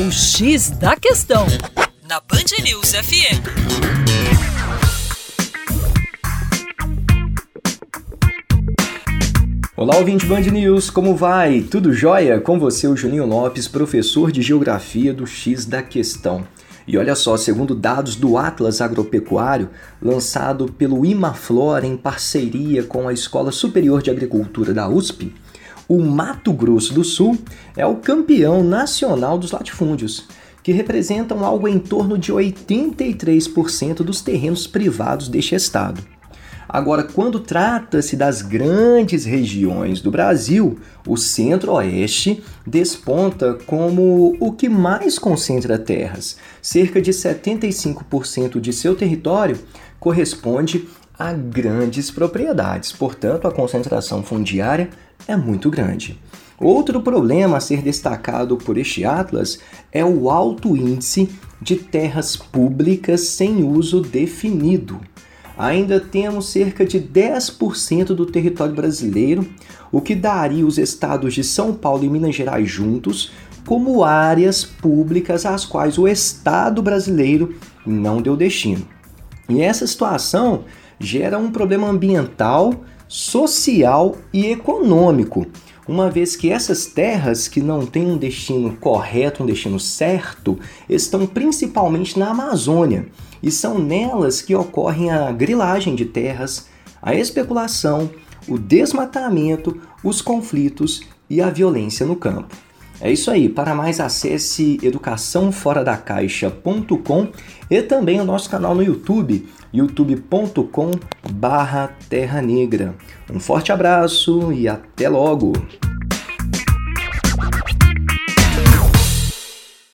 O X da Questão, na Band News FM. Olá, ouvinte Band News, como vai? Tudo jóia? Com você, o Juninho Lopes, professor de Geografia do X da Questão. E olha só, segundo dados do Atlas Agropecuário, lançado pelo Imaflora em parceria com a Escola Superior de Agricultura da USP, o Mato Grosso do Sul é o campeão nacional dos latifúndios, que representam algo em torno de 83% dos terrenos privados deste estado. Agora, quando trata-se das grandes regiões do Brasil, o Centro-Oeste desponta como o que mais concentra terras. Cerca de 75% de seu território corresponde a grandes propriedades, portanto, a concentração fundiária é muito grande. Outro problema a ser destacado por este atlas é o alto índice de terras públicas sem uso definido. Ainda temos cerca de 10% do território brasileiro, o que daria os estados de São Paulo e Minas Gerais juntos como áreas públicas às quais o Estado brasileiro não deu destino. E essa situação gera um problema ambiental, social e econômico, uma vez que essas terras que não têm um destino correto, um destino certo, estão principalmente na Amazônia e são nelas que ocorrem a grilagem de terras, a especulação, o desmatamento, os conflitos e a violência no campo. É isso aí. Para mais, acesse educaçãoforadacaixa.com e também o nosso canal no YouTube, youtube.com/terra negra. Um forte abraço e até logo.